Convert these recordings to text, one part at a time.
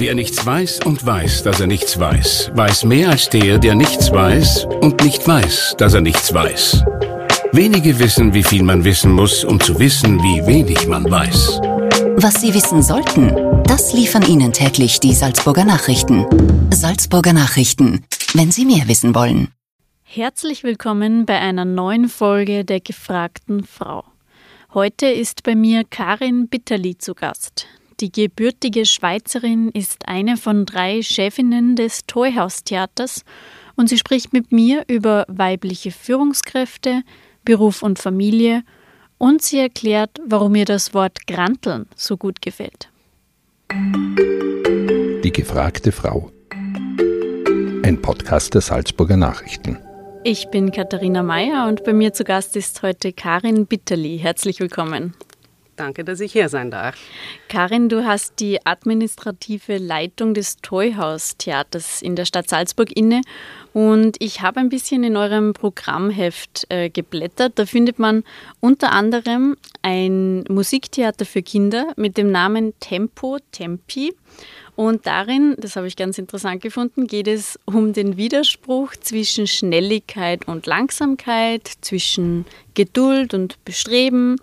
Wer nichts weiß und weiß, dass er nichts weiß, weiß mehr als der, der nichts weiß und nicht weiß, dass er nichts weiß. Wenige wissen, wie viel man wissen muss, um zu wissen, wie wenig man weiß. Was Sie wissen sollten, das liefern Ihnen täglich die Salzburger Nachrichten. Salzburger Nachrichten, wenn Sie mehr wissen wollen. Herzlich willkommen bei einer neuen Folge der gefragten Frau. Heute ist bei mir Karin Bitterli zu Gast. Die gebürtige Schweizerin ist eine von drei Chefinnen des Toyhaus-Theaters und sie spricht mit mir über weibliche Führungskräfte, Beruf und Familie und sie erklärt, warum ihr das Wort Granteln so gut gefällt. Die gefragte Frau. Ein Podcast der Salzburger Nachrichten. Ich bin Katharina Mayer und bei mir zu Gast ist heute Karin Bitterli. Herzlich willkommen. Danke, dass ich hier sein darf. Karin, du hast die administrative Leitung des Toyhaus-Theaters in der Stadt Salzburg inne und ich habe ein bisschen in eurem Programmheft äh, geblättert. Da findet man unter anderem ein Musiktheater für Kinder mit dem Namen Tempo Tempi. Und darin, das habe ich ganz interessant gefunden, geht es um den Widerspruch zwischen Schnelligkeit und Langsamkeit, zwischen Geduld und Bestreben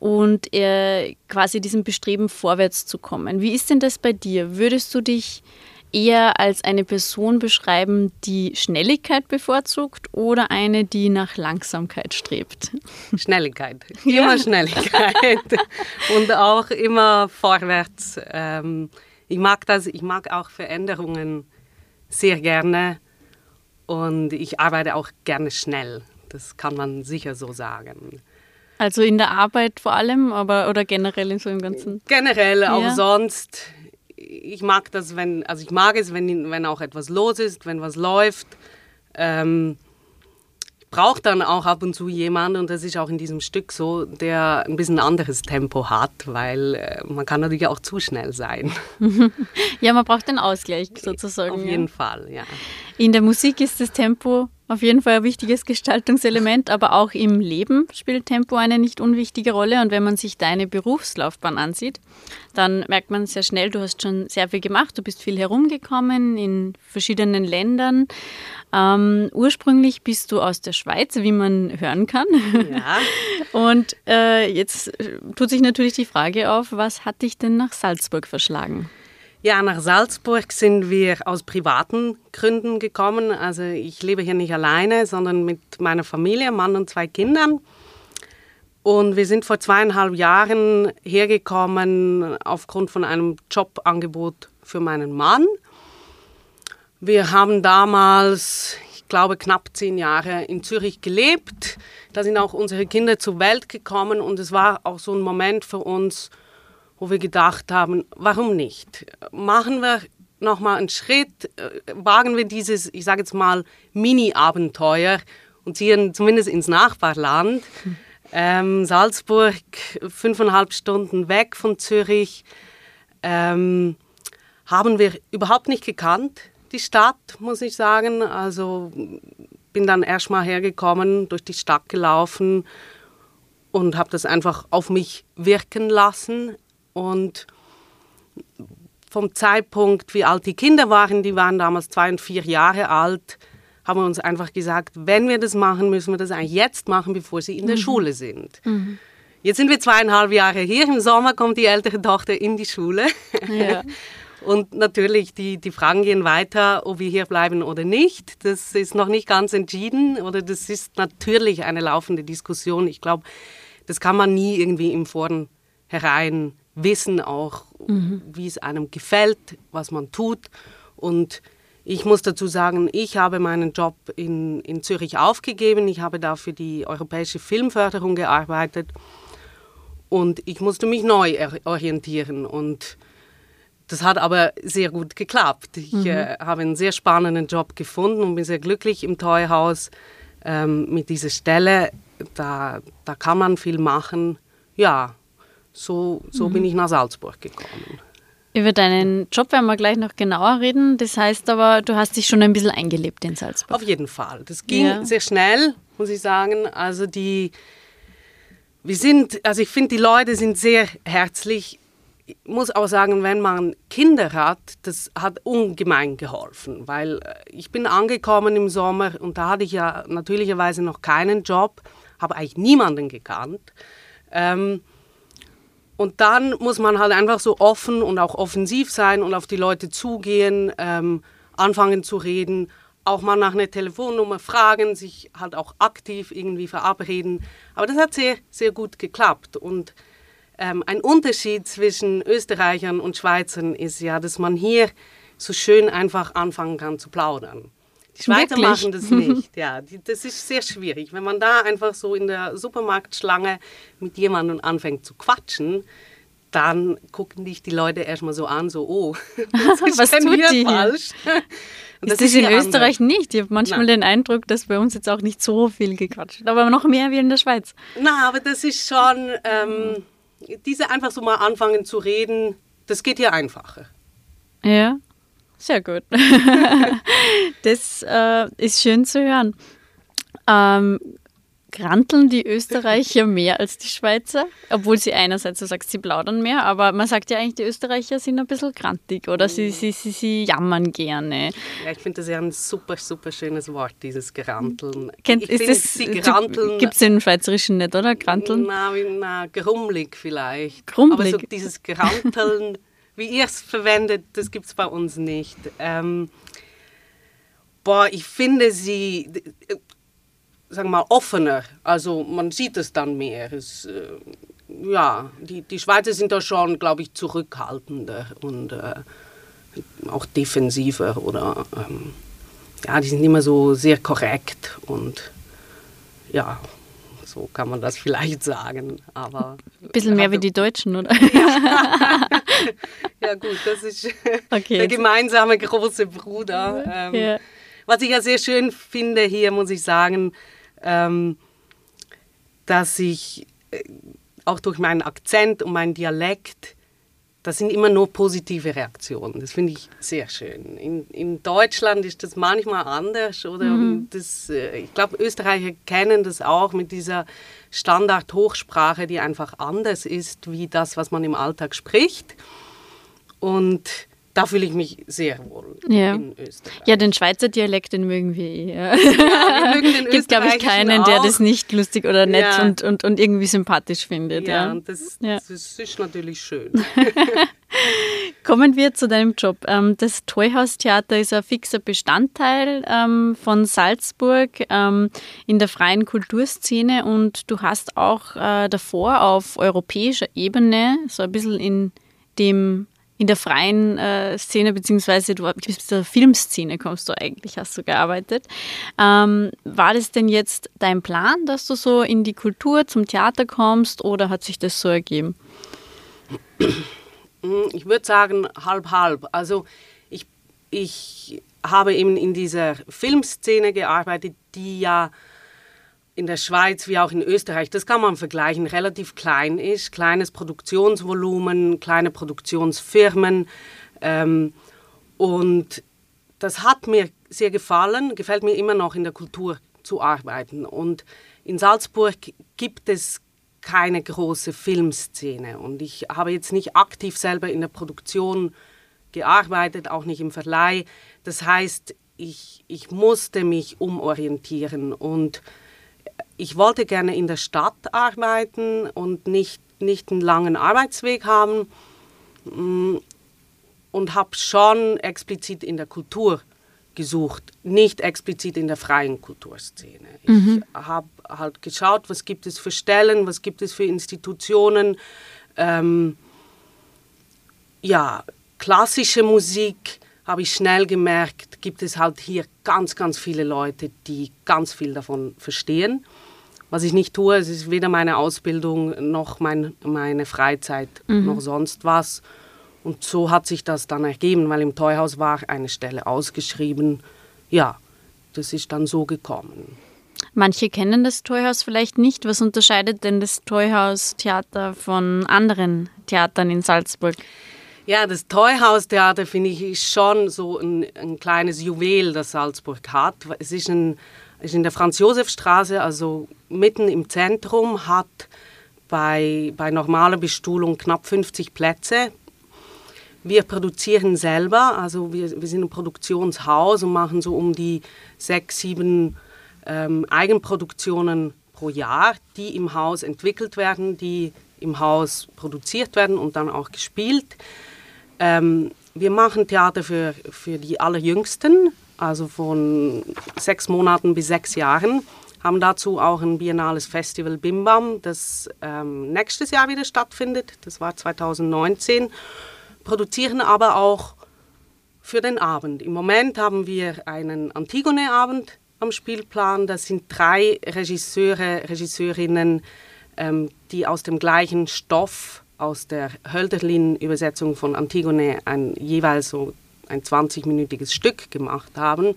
und äh, quasi diesem Bestreben vorwärts zu kommen. Wie ist denn das bei dir? Würdest du dich eher als eine Person beschreiben, die Schnelligkeit bevorzugt oder eine, die nach Langsamkeit strebt? Schnelligkeit. Immer ja. Schnelligkeit. Und auch immer vorwärts. Ähm, ich mag das, ich mag auch Veränderungen sehr gerne und ich arbeite auch gerne schnell. Das kann man sicher so sagen. Also in der Arbeit vor allem, aber oder generell in so einem ganzen. Generell, ja. auch sonst. Ich mag das, wenn, also ich mag es, wenn, wenn auch etwas los ist, wenn was läuft. Ähm, braucht dann auch ab und zu jemand, und das ist auch in diesem Stück so, der ein bisschen anderes Tempo hat, weil äh, man kann natürlich auch zu schnell sein. ja, man braucht den Ausgleich sozusagen. Auf jeden ja. Fall, ja. In der Musik ist das Tempo auf jeden Fall ein wichtiges Gestaltungselement, aber auch im Leben spielt Tempo eine nicht unwichtige Rolle. Und wenn man sich deine Berufslaufbahn ansieht, dann merkt man sehr schnell, du hast schon sehr viel gemacht, du bist viel herumgekommen in verschiedenen Ländern. Ähm, ursprünglich bist du aus der Schweiz, wie man hören kann. Ja. Und äh, jetzt tut sich natürlich die Frage auf, was hat dich denn nach Salzburg verschlagen? Ja, nach Salzburg sind wir aus privaten Gründen gekommen. Also ich lebe hier nicht alleine, sondern mit meiner Familie, Mann und zwei Kindern. Und wir sind vor zweieinhalb Jahren hergekommen aufgrund von einem Jobangebot für meinen Mann. Wir haben damals, ich glaube, knapp zehn Jahre in Zürich gelebt. Da sind auch unsere Kinder zur Welt gekommen und es war auch so ein Moment für uns, wo wir gedacht haben, warum nicht? Machen wir nochmal einen Schritt, äh, wagen wir dieses, ich sage jetzt mal, Mini-Abenteuer und ziehen zumindest ins Nachbarland. Ähm, Salzburg, fünfeinhalb Stunden weg von Zürich, ähm, haben wir überhaupt nicht gekannt, die Stadt, muss ich sagen. Also bin dann erstmal hergekommen, durch die Stadt gelaufen und habe das einfach auf mich wirken lassen. Und vom Zeitpunkt, wie alt die Kinder waren, die waren damals zwei und vier Jahre alt, haben wir uns einfach gesagt, wenn wir das machen, müssen wir das eigentlich jetzt machen, bevor sie in der mhm. Schule sind. Mhm. Jetzt sind wir zweieinhalb Jahre hier. Im Sommer kommt die ältere Tochter in die Schule. Ja. Und natürlich, die, die Fragen gehen weiter, ob wir hier bleiben oder nicht. Das ist noch nicht ganz entschieden oder das ist natürlich eine laufende Diskussion. Ich glaube, das kann man nie irgendwie im Vornherein wissen auch, mhm. wie es einem gefällt, was man tut. Und ich muss dazu sagen, ich habe meinen Job in, in Zürich aufgegeben. Ich habe da für die europäische Filmförderung gearbeitet. Und ich musste mich neu orientieren. Und das hat aber sehr gut geklappt. Ich mhm. äh, habe einen sehr spannenden Job gefunden und bin sehr glücklich im Toyhaus ähm, mit dieser Stelle. Da, da kann man viel machen. Ja, so, so mhm. bin ich nach Salzburg gekommen. Über deinen Job werden wir gleich noch genauer reden. Das heißt aber, du hast dich schon ein bisschen eingelebt in Salzburg. Auf jeden Fall. Das ging ja. sehr schnell, muss ich sagen. Also die, wir sind, also ich finde, die Leute sind sehr herzlich ich muss auch sagen, wenn man Kinder hat, das hat ungemein geholfen, weil äh, ich bin angekommen im Sommer und da hatte ich ja natürlicherweise noch keinen Job, habe eigentlich niemanden gekannt. Ähm, und dann muss man halt einfach so offen und auch offensiv sein und auf die Leute zugehen, ähm, anfangen zu reden, auch mal nach einer Telefonnummer fragen, sich halt auch aktiv irgendwie verabreden. Aber das hat sehr, sehr gut geklappt. Und ähm, ein Unterschied zwischen Österreichern und Schweizern ist ja, dass man hier so schön einfach anfangen kann zu plaudern. Die Schweizer Wirklich? machen das nicht. Ja, die, das ist sehr schwierig. Wenn man da einfach so in der Supermarktschlange mit jemandem anfängt zu quatschen, dann gucken dich die Leute erstmal so an, so, oh, was ist was denn tut hier die falsch? Und das, ist in Österreich anders. nicht. Ich habe manchmal Nein. den Eindruck, dass bei uns jetzt auch nicht so viel gequatscht wird, aber noch mehr wie in der Schweiz. Na, aber das ist schon, ähm, diese einfach so mal anfangen zu reden, das geht hier einfacher. Ja, sehr gut. das äh, ist schön zu hören. Ähm, Granteln die Österreicher mehr als die Schweizer? Obwohl sie einerseits, so sagst, sie plaudern mehr, aber man sagt ja eigentlich, die Österreicher sind ein bisschen grantig oder sie, sie, sie, sie jammern gerne. Ja, ich finde das ja ein super, super schönes Wort, dieses Granteln. Kennt, ist das, Gibt es im Schweizerischen nicht, oder? Granteln? Na, na grummelig vielleicht. Grummelig? Aber so dieses Granteln, wie ihr es verwendet, das gibt es bei uns nicht. Ähm, boah, ich finde sie sagen wir mal, offener. Also man sieht es dann mehr. Es, äh, ja, die, die Schweizer sind da schon, glaube ich, zurückhaltender und äh, auch defensiver oder ähm, ja, die sind immer so sehr korrekt und ja, so kann man das vielleicht sagen. Aber ein bisschen mehr also, wie die Deutschen, oder? Ja, ja gut, das ist okay, der gemeinsame große Bruder. Ähm, ja. Was ich ja sehr schön finde hier, muss ich sagen, ähm, dass ich äh, auch durch meinen Akzent und meinen Dialekt, das sind immer nur positive Reaktionen. Das finde ich sehr schön. In, in, Deutschland ist das manchmal anders. Oder mhm. das, äh, ich glaube, Österreicher kennen das auch mit dieser Standard-Hochsprache, die einfach anders ist wie das, was man im Alltag spricht. Und da fühle ich mich sehr wohl ja. in Österreich. Ja, den Schweizer Dialekt, den mögen wir eh. Ja. ja wir mögen Gibt, glaube ich, keinen, auch. der das nicht lustig oder nett ja. und, und, und irgendwie sympathisch findet. Ja, ja. Und das, das ist natürlich schön. Kommen wir zu deinem Job. Ähm, das Toyhaus-Theater ist ein fixer Bestandteil ähm, von Salzburg ähm, in der freien Kulturszene und du hast auch äh, davor auf europäischer Ebene so ein bisschen in dem in der freien äh, Szene, beziehungsweise du bist der Filmszene, kommst du eigentlich, hast du gearbeitet. Ähm, war das denn jetzt dein Plan, dass du so in die Kultur, zum Theater kommst oder hat sich das so ergeben? Ich würde sagen, halb, halb. Also ich, ich habe eben in dieser Filmszene gearbeitet, die ja in der Schweiz wie auch in Österreich, das kann man vergleichen, relativ klein ist. Kleines Produktionsvolumen, kleine Produktionsfirmen. Ähm, und das hat mir sehr gefallen, gefällt mir immer noch in der Kultur zu arbeiten. Und in Salzburg gibt es keine große Filmszene. Und ich habe jetzt nicht aktiv selber in der Produktion gearbeitet, auch nicht im Verleih. Das heißt, ich, ich musste mich umorientieren und ich wollte gerne in der Stadt arbeiten und nicht, nicht einen langen Arbeitsweg haben mm, und habe schon explizit in der Kultur gesucht, nicht explizit in der freien Kulturszene. Mhm. Ich habe halt geschaut, was gibt es für Stellen, was gibt es für Institutionen. Ähm, ja, klassische Musik habe ich schnell gemerkt, gibt es halt hier ganz, ganz viele Leute, die ganz viel davon verstehen was ich nicht tue. Es ist weder meine Ausbildung noch mein, meine Freizeit mhm. noch sonst was. Und so hat sich das dann ergeben, weil im Teuhaus war eine Stelle ausgeschrieben. Ja, das ist dann so gekommen. Manche kennen das Teuhaus vielleicht nicht. Was unterscheidet denn das Teuhaus-Theater von anderen Theatern in Salzburg? Ja, das Teuhaus-Theater finde ich ist schon so ein, ein kleines Juwel, das Salzburg hat. Es ist ein ist in der Franz-Josef-Straße, also mitten im Zentrum, hat bei, bei normaler Bestuhlung knapp 50 Plätze. Wir produzieren selber, also wir, wir sind ein Produktionshaus und machen so um die sechs, sieben ähm, Eigenproduktionen pro Jahr, die im Haus entwickelt werden, die im Haus produziert werden und dann auch gespielt. Ähm, wir machen Theater für, für die Allerjüngsten, also von sechs Monaten bis sechs Jahren. Haben dazu auch ein biennales Festival Bimbam, das ähm, nächstes Jahr wieder stattfindet. Das war 2019. Produzieren aber auch für den Abend. Im Moment haben wir einen Antigone-Abend am Spielplan. Das sind drei Regisseure, Regisseurinnen, ähm, die aus dem gleichen Stoff, aus der Hölderlin-Übersetzung von Antigone, ein, jeweils so ein 20-minütiges Stück gemacht haben.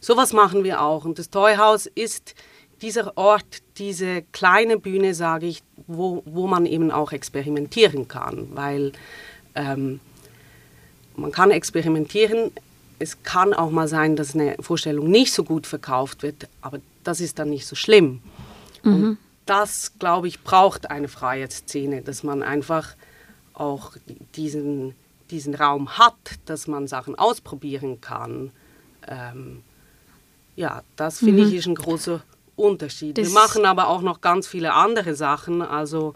Sowas machen wir auch. Und das Toyhaus ist dieser Ort, diese kleine Bühne, sage ich, wo, wo man eben auch experimentieren kann. Weil ähm, man kann experimentieren. Es kann auch mal sein, dass eine Vorstellung nicht so gut verkauft wird, aber das ist dann nicht so schlimm. Mhm das, glaube ich, braucht eine freie Szene, dass man einfach auch diesen, diesen Raum hat, dass man Sachen ausprobieren kann. Ähm, ja, das finde mhm. ich ist ein großer Unterschied. Das Wir machen aber auch noch ganz viele andere Sachen. Also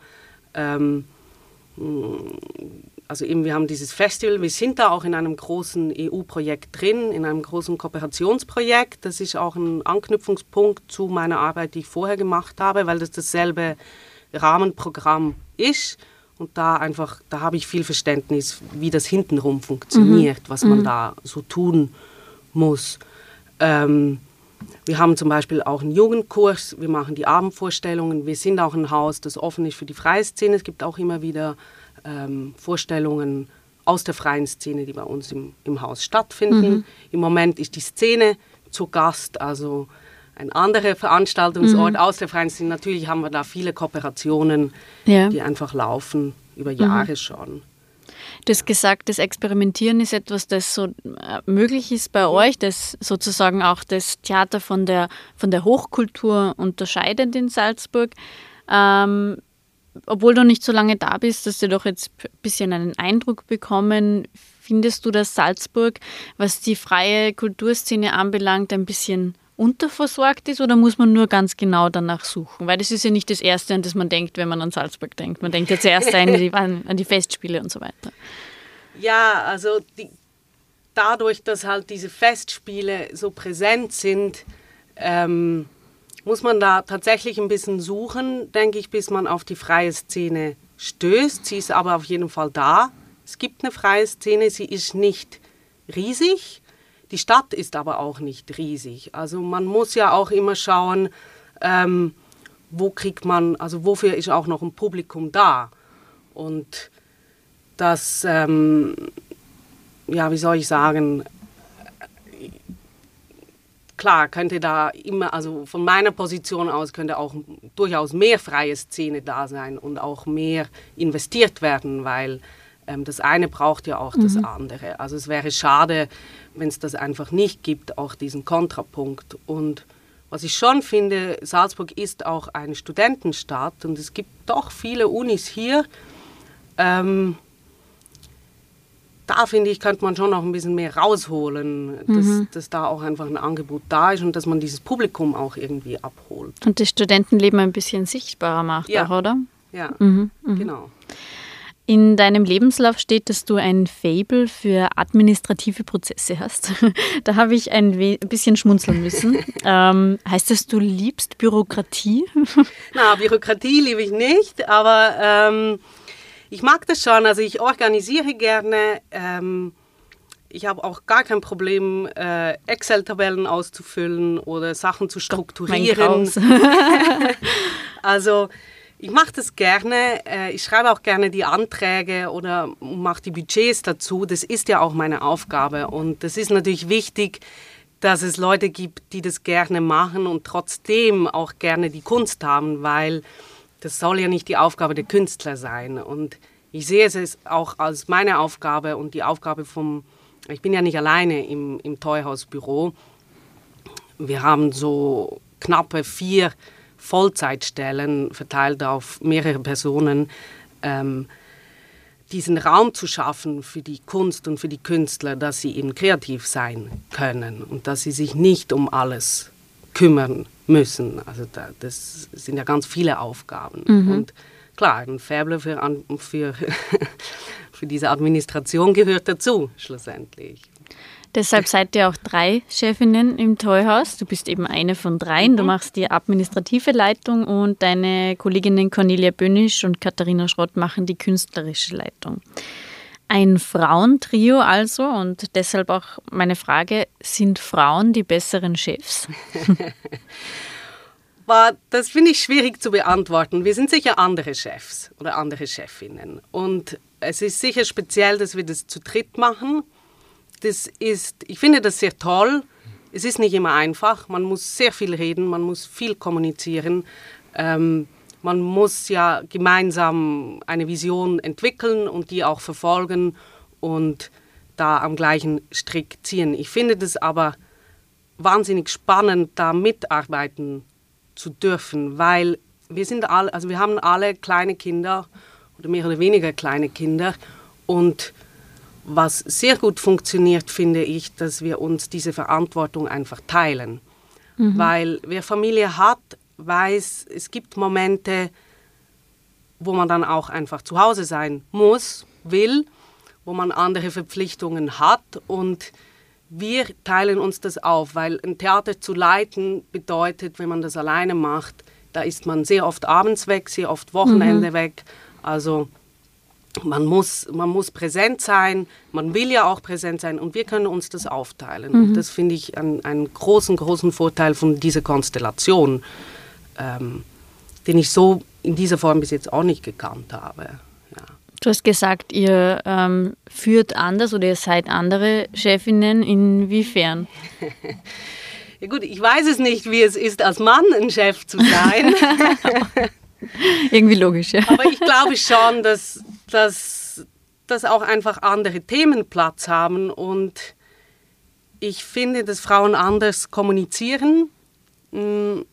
ähm, also eben wir haben dieses Festival, wir sind da auch in einem großen EU-Projekt drin, in einem großen Kooperationsprojekt. Das ist auch ein Anknüpfungspunkt zu meiner Arbeit, die ich vorher gemacht habe, weil das dasselbe Rahmenprogramm ist. Und da einfach, da habe ich viel Verständnis, wie das hintenrum funktioniert, mhm. was man mhm. da so tun muss. Ähm, wir haben zum Beispiel auch einen Jugendkurs, wir machen die Abendvorstellungen, wir sind auch ein Haus, das offen ist für die freie Szene. Es gibt auch immer wieder ähm, Vorstellungen aus der freien Szene, die bei uns im, im Haus stattfinden. Mhm. Im Moment ist die Szene zu Gast, also ein anderer Veranstaltungsort mhm. aus der freien Szene. Natürlich haben wir da viele Kooperationen, ja. die einfach laufen über mhm. Jahre mhm. schon. Du hast gesagt, das Experimentieren ist etwas, das so äh, möglich ist bei euch, das sozusagen auch das Theater von der, von der Hochkultur unterscheidet in Salzburg. Ähm, obwohl du nicht so lange da bist, hast du doch jetzt ein bisschen einen Eindruck bekommen. Findest du, dass Salzburg, was die freie Kulturszene anbelangt, ein bisschen unterversorgt ist oder muss man nur ganz genau danach suchen? Weil das ist ja nicht das Erste, an das man denkt, wenn man an Salzburg denkt. Man denkt ja zuerst an die, an die Festspiele und so weiter. Ja, also die, dadurch, dass halt diese Festspiele so präsent sind, ähm, muss man da tatsächlich ein bisschen suchen, denke ich, bis man auf die freie Szene stößt. Sie ist aber auf jeden Fall da. Es gibt eine freie Szene, sie ist nicht riesig. Die Stadt ist aber auch nicht riesig. Also man muss ja auch immer schauen, ähm, wo kriegt man, also wofür ist auch noch ein Publikum da. Und das, ähm, ja, wie soll ich sagen, klar könnte da immer, also von meiner Position aus könnte auch durchaus mehr freie Szene da sein und auch mehr investiert werden, weil ähm, das eine braucht ja auch mhm. das andere. Also es wäre schade, wenn es das einfach nicht gibt, auch diesen Kontrapunkt. Und was ich schon finde, Salzburg ist auch eine Studentenstadt und es gibt doch viele Unis hier. Ähm, da finde ich, könnte man schon noch ein bisschen mehr rausholen, dass, mhm. dass da auch einfach ein Angebot da ist und dass man dieses Publikum auch irgendwie abholt. Und das Studentenleben ein bisschen sichtbarer macht, ja. auch, oder? Ja, mhm. Mhm. genau. In deinem Lebenslauf steht, dass du ein Fable für administrative Prozesse hast. da habe ich ein bisschen schmunzeln müssen. ähm, heißt das, du liebst Bürokratie? Na, Bürokratie liebe ich nicht, aber ähm, ich mag das schon. Also ich organisiere gerne. Ähm, ich habe auch gar kein Problem, äh, Excel-Tabellen auszufüllen oder Sachen zu strukturieren. also ich mache das gerne. Äh, ich schreibe auch gerne die Anträge oder mache die Budgets dazu. Das ist ja auch meine Aufgabe. Und das ist natürlich wichtig, dass es Leute gibt, die das gerne machen und trotzdem auch gerne die Kunst haben, weil das soll ja nicht die Aufgabe der Künstler sein. Und ich sehe es auch als meine Aufgabe und die Aufgabe vom, ich bin ja nicht alleine im, im Teuhausbüro. Wir haben so knappe vier Vollzeitstellen verteilt auf mehrere Personen. Ähm, diesen Raum zu schaffen für die Kunst und für die Künstler, dass sie eben kreativ sein können und dass sie sich nicht um alles kümmern müssen. Also da, das sind ja ganz viele Aufgaben. Mhm. Und klar, ein Faible für, für, für diese Administration gehört dazu, schlussendlich. Deshalb seid ihr auch drei Chefinnen im Toyhaus. Du bist eben eine von dreien. Mhm. Du machst die administrative Leitung und deine Kolleginnen Cornelia Bönisch und Katharina Schrott machen die künstlerische Leitung. Ein Frauentrio also und deshalb auch meine Frage, sind Frauen die besseren Chefs? das finde ich schwierig zu beantworten. Wir sind sicher andere Chefs oder andere Chefinnen. Und es ist sicher speziell, dass wir das zu dritt machen. Das ist, ich finde das sehr toll. Es ist nicht immer einfach. Man muss sehr viel reden, man muss viel kommunizieren. Ähm, man muss ja gemeinsam eine Vision entwickeln und die auch verfolgen und da am gleichen Strick ziehen. Ich finde das aber wahnsinnig spannend, da mitarbeiten zu dürfen, weil wir sind alle, also wir haben alle kleine Kinder oder mehr oder weniger kleine Kinder und was sehr gut funktioniert, finde ich, dass wir uns diese Verantwortung einfach teilen. Mhm. Weil wer Familie hat, weiß, es gibt Momente, wo man dann auch einfach zu Hause sein muss, will, wo man andere Verpflichtungen hat und wir teilen uns das auf, weil ein Theater zu leiten bedeutet, wenn man das alleine macht, da ist man sehr oft abends weg, sehr oft Wochenende mhm. weg. Also man muss, man muss präsent sein, man will ja auch präsent sein und wir können uns das aufteilen. Mhm. Das finde ich einen, einen, großen, großen Vorteil von dieser Konstellation, ähm, den ich so in dieser Form bis jetzt auch nicht gekannt habe. Ja. Du hast gesagt, ihr ähm, führt anders oder ihr seid andere Chefinnen. Inwiefern? ja gut, ich weiß es nicht, wie es ist, als Mann ein Chef zu sein. Irgendwie logisch, ja. Aber ich glaube schon, dass, dass, dass auch einfach andere Themen Platz haben und ich finde, dass Frauen anders kommunizieren, hm,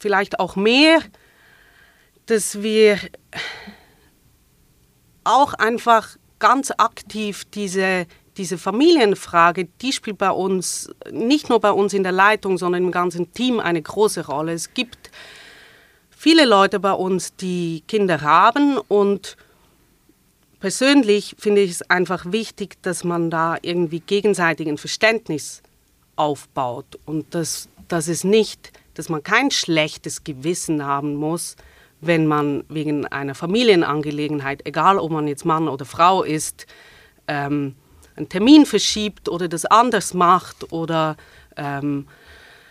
vielleicht auch mehr, dass wir auch einfach ganz aktiv diese, diese Familienfrage, die spielt bei uns, nicht nur bei uns in der Leitung, sondern im ganzen Team eine große Rolle. Es gibt viele Leute bei uns, die Kinder haben und persönlich finde ich es einfach wichtig, dass man da irgendwie gegenseitigen Verständnis aufbaut und dass, dass es nicht, dass man kein schlechtes Gewissen haben muss, wenn man wegen einer Familienangelegenheit, egal ob man jetzt Mann oder Frau ist, ähm, einen Termin verschiebt oder das anders macht oder ähm,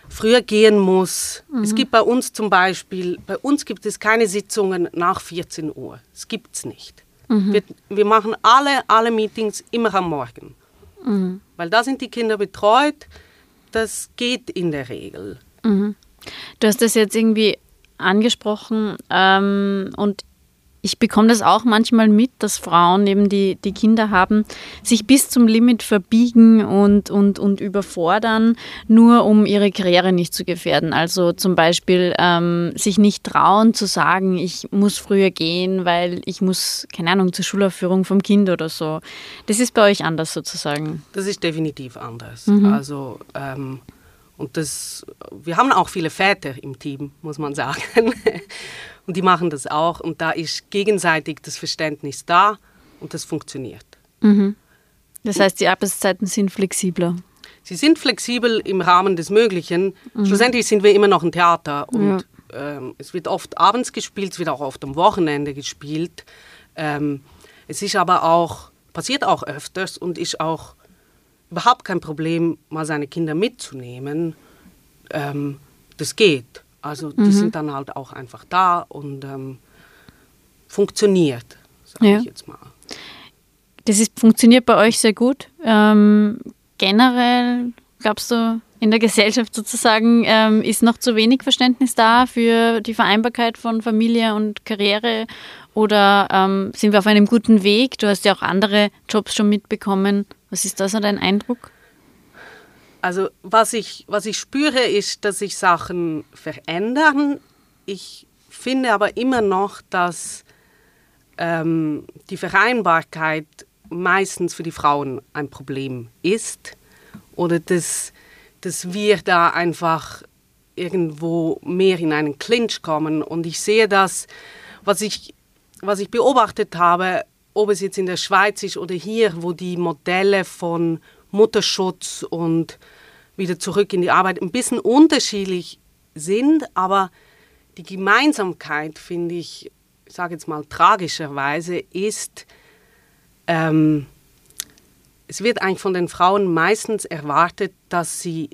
früher gehen muss. Mhm. Es gibt bei uns zum Beispiel, bei uns gibt es keine Sitzungen nach 14 Uhr. Das gibt es nicht. Mhm. Wir, wir, machen alle, alle Meetings immer am Morgen. Mhm. Weil da sind die Kinder betreut. Das geht in der Regel. Du hast das jetzt irgendwie angesprochen ähm, und ich bekomme das auch manchmal mit, dass Frauen eben die, die Kinder haben, sich bis zum Limit verbiegen und, und, und überfordern, nur um ihre Karriere nicht zu gefährden. Also zum Beispiel ähm, sich nicht trauen zu sagen, ich muss früher gehen, weil ich muss, keine Ahnung, zur Schulaufführung vom Kind oder so. Das ist bei euch anders sozusagen. Das ist definitiv anders. Mhm. Also ähm, und das, wir haben auch viele Väter im Team, muss man sagen. Und die machen das auch. Und da ist gegenseitig das Verständnis da und das funktioniert. Mhm. Das heißt, die Arbeitszeiten sind flexibler. Sie sind flexibel im Rahmen des Möglichen. Mhm. Schlussendlich sind wir immer noch ein Theater und ja. ähm, es wird oft abends gespielt, es wird auch oft am Wochenende gespielt. Ähm, es ist aber auch, passiert auch öfters und ist auch überhaupt kein Problem, mal seine Kinder mitzunehmen. Ähm, das geht. Also die mhm. sind dann halt auch einfach da und ähm, funktioniert, sage ja. ich jetzt mal. Das ist, funktioniert bei euch sehr gut. Ähm, generell, glaubst du, in der Gesellschaft sozusagen ähm, ist noch zu wenig Verständnis da für die Vereinbarkeit von Familie und Karriere oder ähm, sind wir auf einem guten Weg? Du hast ja auch andere Jobs schon mitbekommen. Was ist da so dein Eindruck? Also was ich, was ich spüre, ist, dass sich Sachen verändern. Ich finde aber immer noch, dass ähm, die Vereinbarkeit meistens für die Frauen ein Problem ist oder dass, dass wir da einfach irgendwo mehr in einen Clinch kommen. Und ich sehe das, was ich, was ich beobachtet habe, ob es jetzt in der Schweiz ist oder hier, wo die Modelle von Mutterschutz und wieder zurück in die Arbeit ein bisschen unterschiedlich sind, aber die Gemeinsamkeit, finde ich, ich sage jetzt mal tragischerweise, ist, ähm, es wird eigentlich von den Frauen meistens erwartet, dass sie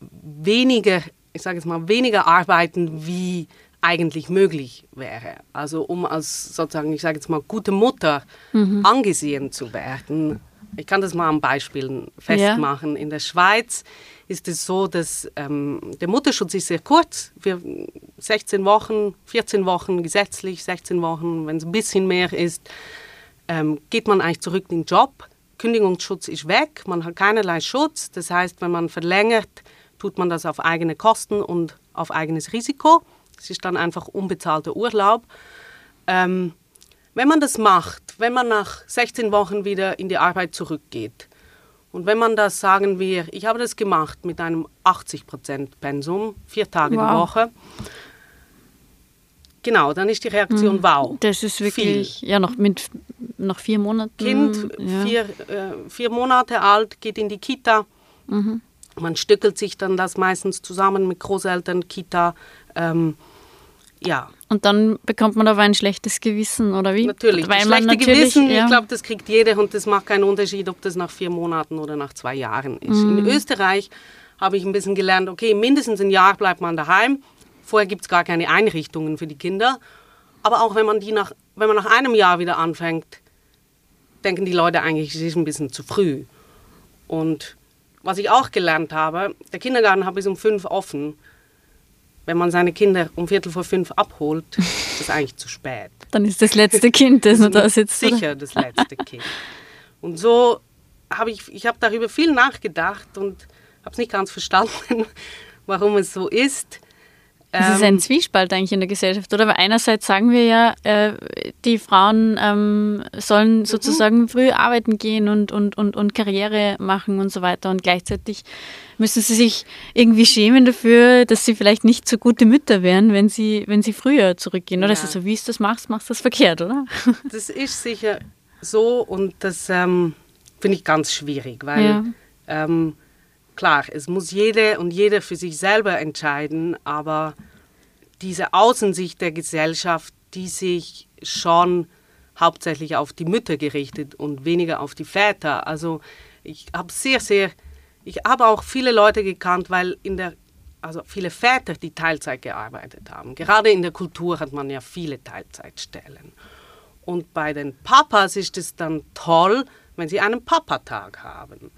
weniger, ich sage jetzt mal, weniger arbeiten, wie eigentlich möglich wäre. Also um als sozusagen, ich sage jetzt mal, gute Mutter mhm. angesehen zu werden. Ich kann das mal am Beispiel festmachen. Ja. In der Schweiz ist es so, dass ähm, der Mutterschutz ist sehr kurz. Wir 16 Wochen, 14 Wochen gesetzlich, 16 Wochen, wenn es ein bisschen mehr ist, ähm, geht man eigentlich zurück in den Job. Kündigungsschutz ist weg, man hat keinerlei Schutz. Das heißt, wenn man verlängert, tut man das auf eigene Kosten und auf eigenes Risiko. Es ist dann einfach unbezahlter Urlaub. Ähm, wenn man das macht, wenn man nach 16 Wochen wieder in die Arbeit zurückgeht und wenn man das, sagen wir, ich habe das gemacht mit einem 80% Pensum, vier Tage wow. die Woche, Genau, dann ist die Reaktion mhm. wow. Das ist wirklich, viel. ja, noch mit noch vier Monaten. Kind, ja. vier, äh, vier Monate alt, geht in die Kita. Mhm. Man stückelt sich dann das meistens zusammen mit Großeltern, Kita. Ähm, ja. Und dann bekommt man aber ein schlechtes Gewissen, oder wie? Natürlich, Weil das schlechte natürlich, Gewissen, ja. ich glaube, das kriegt jeder und das macht keinen Unterschied, ob das nach vier Monaten oder nach zwei Jahren ist. Mhm. In Österreich habe ich ein bisschen gelernt, okay, mindestens ein Jahr bleibt man daheim Vorher gibt es gar keine Einrichtungen für die Kinder. Aber auch wenn man, die nach, wenn man nach einem Jahr wieder anfängt, denken die Leute eigentlich, es ist ein bisschen zu früh. Und was ich auch gelernt habe, der Kindergarten hat bis um fünf offen. Wenn man seine Kinder um Viertel vor fünf abholt, ist das eigentlich zu spät. Dann ist das letzte Kind, das, das da sitzt. Sicher oder? das letzte Kind. Und so habe ich, ich habe darüber viel nachgedacht und habe es nicht ganz verstanden, warum es so ist. Das ist ein ähm, Zwiespalt eigentlich in der Gesellschaft, oder? Weil einerseits sagen wir ja, äh, die Frauen ähm, sollen mhm. sozusagen früh arbeiten gehen und, und, und, und Karriere machen und so weiter. Und gleichzeitig müssen sie sich irgendwie schämen dafür, dass sie vielleicht nicht so gute Mütter wären, wenn sie, wenn sie früher zurückgehen. Oder ja. also, so wie du das machst, machst du das verkehrt, oder? Das ist sicher so und das ähm, finde ich ganz schwierig, weil ja. Klar, es muss jede und jeder für sich selber entscheiden, aber diese Außensicht der Gesellschaft, die sich schon hauptsächlich auf die Mütter gerichtet und weniger auf die Väter. Also ich habe sehr, sehr, ich habe auch viele Leute gekannt, weil in der, also viele Väter, die Teilzeit gearbeitet haben. Gerade in der Kultur hat man ja viele Teilzeitstellen. Und bei den Papas ist es dann toll, wenn sie einen Papatag haben.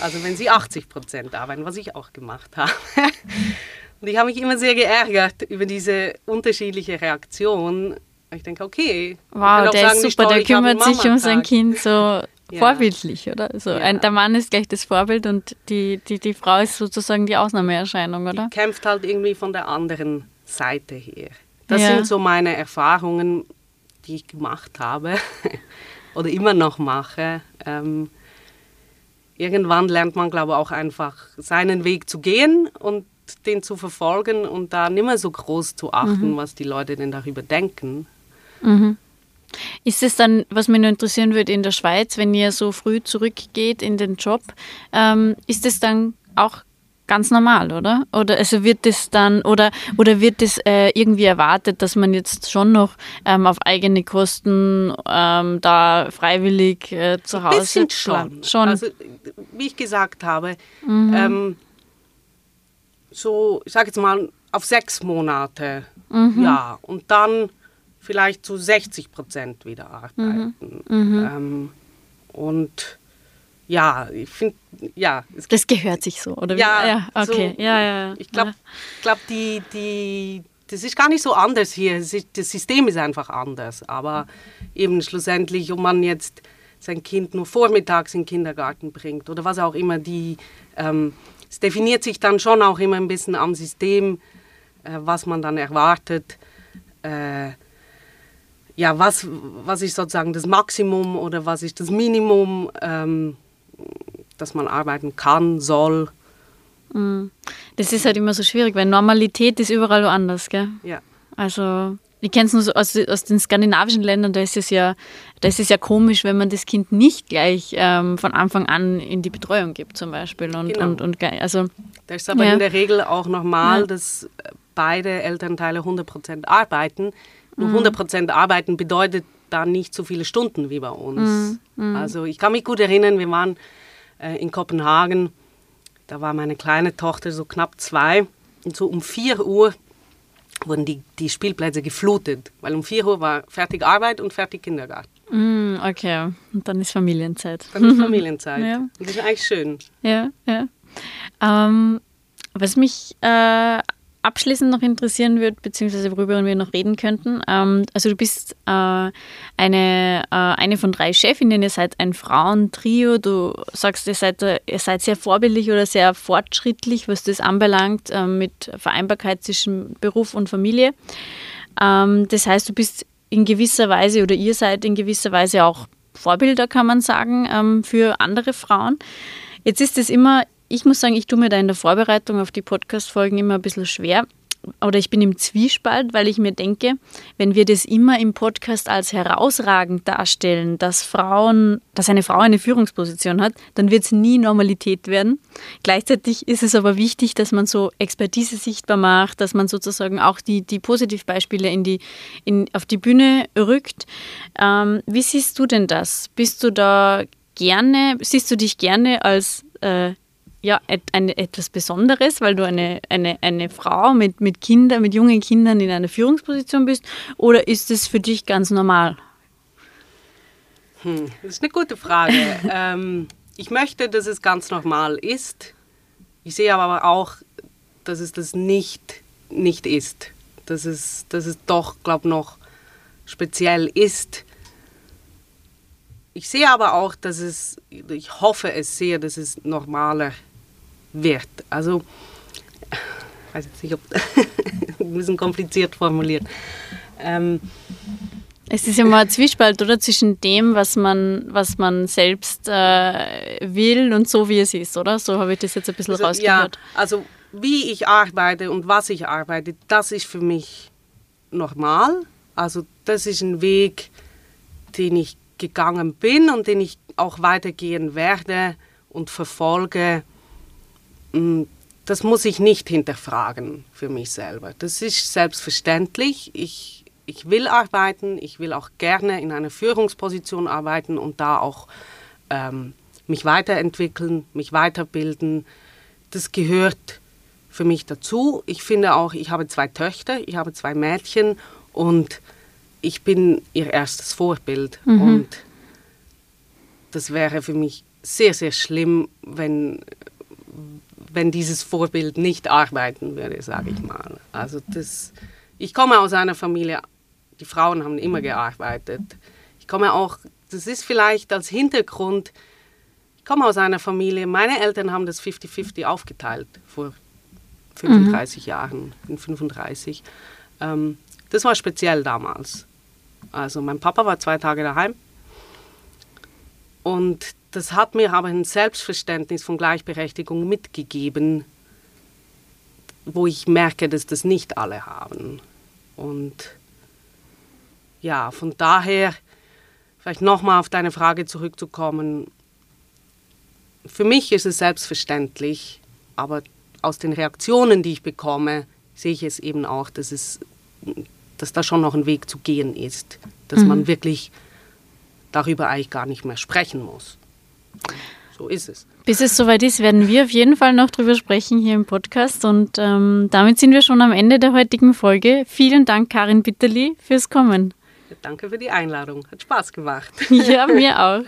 Also wenn sie 80 Prozent arbeiten, was ich auch gemacht habe. Und ich habe mich immer sehr geärgert über diese unterschiedliche Reaktion. Ich denke, okay. Wow, der sagen, ist super, der kümmert sich um sein Kind so ja. vorbildlich, oder? So ja. ein, der Mann ist gleich das Vorbild und die, die, die Frau ist sozusagen die Ausnahmeerscheinung, oder? Die kämpft halt irgendwie von der anderen Seite her. Das ja. sind so meine Erfahrungen, die ich gemacht habe oder immer noch mache. Ähm, irgendwann lernt man, glaube ich, auch einfach seinen Weg zu gehen und den zu verfolgen und da nicht mehr so groß zu achten, mhm. was die Leute denn darüber denken. Mhm. Ist es dann, was mich nur interessieren würde, in der Schweiz, wenn ihr so früh zurückgeht in den Job, ähm, ist es dann auch ganz normal, oder? Oder also wird es dann oder oder wird es äh, irgendwie erwartet, dass man jetzt schon noch ähm, auf eigene Kosten ähm, da freiwillig äh, zu Hause Ein bisschen schon. schon. Also wie ich gesagt habe, mhm. ähm, so ich sage jetzt mal auf sechs Monate, mhm. ja, und dann vielleicht zu 60 Prozent wieder arbeiten. Mhm. mhm. Ähm, und ja, ich finde, ja. das gehört sich so, oder? Ja, ja okay. So, ja, ja, Ich glaube, glaub, die, die, das ist gar nicht so anders hier. Das System ist einfach anders. Aber eben schlussendlich, ob man jetzt sein Kind nur vormittags in den Kindergarten bringt oder was auch immer, die, ähm, es definiert sich dann schon auch immer ein bisschen am System, äh, was man dann erwartet. Äh, ja, was, was ist sozusagen das Maximum oder was ist das Minimum, ähm, dass man arbeiten kann, soll. Mhm. Das ist halt immer so schwierig, weil Normalität ist überall woanders, gell? Ja. Also ich kenne es nur so aus, aus, den skandinavischen Ländern, da ist es ja, da ist es ja komisch, wenn man das Kind nicht gleich ähm, von Anfang an in die Betreuung gibt, zum Beispiel. Und, Genau. und, und also Da ist aber Ja. in der Regel auch normal, Ja. dass beide Elternteile 100% arbeiten. Nur Mhm. 100% arbeiten bedeutet dann nicht so viele Stunden wie bei uns. Mhm. Also ich kann mich gut erinnern, wir waren äh, in Kopenhagen, da war meine kleine Tochter so knapp zwei und so um 4 Uhr wurden die, die Spielplätze geflutet, weil um 4 Uhr war fertig Arbeit und fertig Kindergarten. mm, okay, und dann ist Familienzeit. Dann ist Familienzeit. Ja. Und das ist eigentlich schön. Ja, ja. Ähm, was mich äh, abschließend noch interessieren würde, beziehungsweise worüber wir noch reden könnten, ähm, also du bist äh, eine, äh, eine von drei Chefinnen, ihr seid ein Frauentrio, du sagst, ihr seid, ihr seid sehr vorbildlich oder sehr fortschrittlich, was das anbelangt, äh, mit Vereinbarkeit zwischen Beruf und Familie. Ähm, das heißt, du bist in gewisser Weise oder ihr seid in gewisser Weise auch Vorbilder, kann man sagen, ähm, für andere Frauen. Jetzt ist es immer, ich muss sagen, ich tue mir da in der Vorbereitung auf die Podcast-Folgen immer ein bisschen schwer. Oder ich bin im Zwiespalt, weil ich mir denke, wenn wir das immer im Podcast als herausragend darstellen, dass Frauen, dass eine Frau eine Führungsposition hat, dann wird es nie Normalität werden. Gleichzeitig ist es aber wichtig, dass man so Expertise sichtbar macht, dass man sozusagen auch die, die Positivbeispiele in die, in, auf die Bühne rückt. Ähm, wie siehst du denn das? Bist du da gerne, siehst du dich gerne als äh, ja, eine, etwas Besonderes, weil du eine, eine, eine Frau mit, mit Kindern, mit jungen Kindern in einer Führungsposition bist? Oder ist es für dich ganz normal? Hm, das ist eine gute Frage. ähm, ich möchte, dass es ganz normal ist. Ich sehe aber auch, dass es das nicht, nicht ist. Dass es, dass es doch, glaube noch speziell ist. Ich sehe aber auch, dass es, ich hoffe es sehr, dass es normaler wird. Also, ich weiß jetzt nicht, ob, ein bisschen kompliziert formuliert. Ähm, Es ist ja mal ein Zwiespalt, oder? Zwischen dem, was man, was man selbst äh, will und so, wie es ist, oder? So habe ich das jetzt ein bisschen Also, ja, rausgehört. also wie ich arbeite und was ich arbeite, das ist für mich normal. Also das ist ein Weg, den ich gegangen bin und den ich auch weitergehen werde und verfolge. Mm, Das muss ich nicht hinterfragen für mich selber. Das ist selbstverständlich. Ich, ich will arbeiten, ich will auch gerne in einer Führungsposition arbeiten und da auch ähm, mich weiterentwickeln, mich weiterbilden. Das gehört für mich dazu. Ich finde auch, ich habe zwei Töchter, ich habe zwei Mädchen und ich bin ihr erstes Vorbild. Und das wäre für mich sehr, sehr schlimm, wenn, wenn dieses Vorbild nicht arbeiten würde, sage ich mal. Also das, ich komme aus einer Familie, die Frauen haben immer gearbeitet. Ich komme auch, das ist vielleicht als Hintergrund, ich komme aus einer Familie, meine Eltern haben das 50-50 aufgeteilt vor 35 Jahren, in 35. Ähm, das war speziell damals. Also mein Papa war zwei Tage daheim und das hat mir aber ein Selbstverständnis von Gleichberechtigung mitgegeben, wo ich merke, dass das nicht alle haben. Und ja, von daher, vielleicht nochmal auf deine Frage zurückzukommen, für mich ist es selbstverständlich, aber aus den Reaktionen, die ich bekomme, sehe ich es eben auch, dass, es, dass da schon noch ein Weg zu gehen ist, dass man wirklich darüber eigentlich gar nicht mehr sprechen muss. So ist es. Bis es soweit ist, werden wir auf jeden Fall noch drüber sprechen hier im Podcast. Und ähm, damit sind wir schon am Ende der heutigen Folge. Vielen Dank, Karin Bitterli, fürs Kommen. Danke für die Einladung. Hat Spaß gemacht. Ja, mir auch.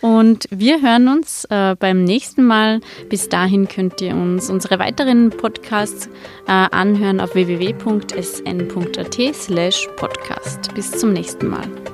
Und wir hören uns äh, beim nächsten Mal. Bis dahin könnt ihr uns unsere weiteren Podcasts äh, anhören auf www.sn.at slash podcast. Bis zum nächsten Mal.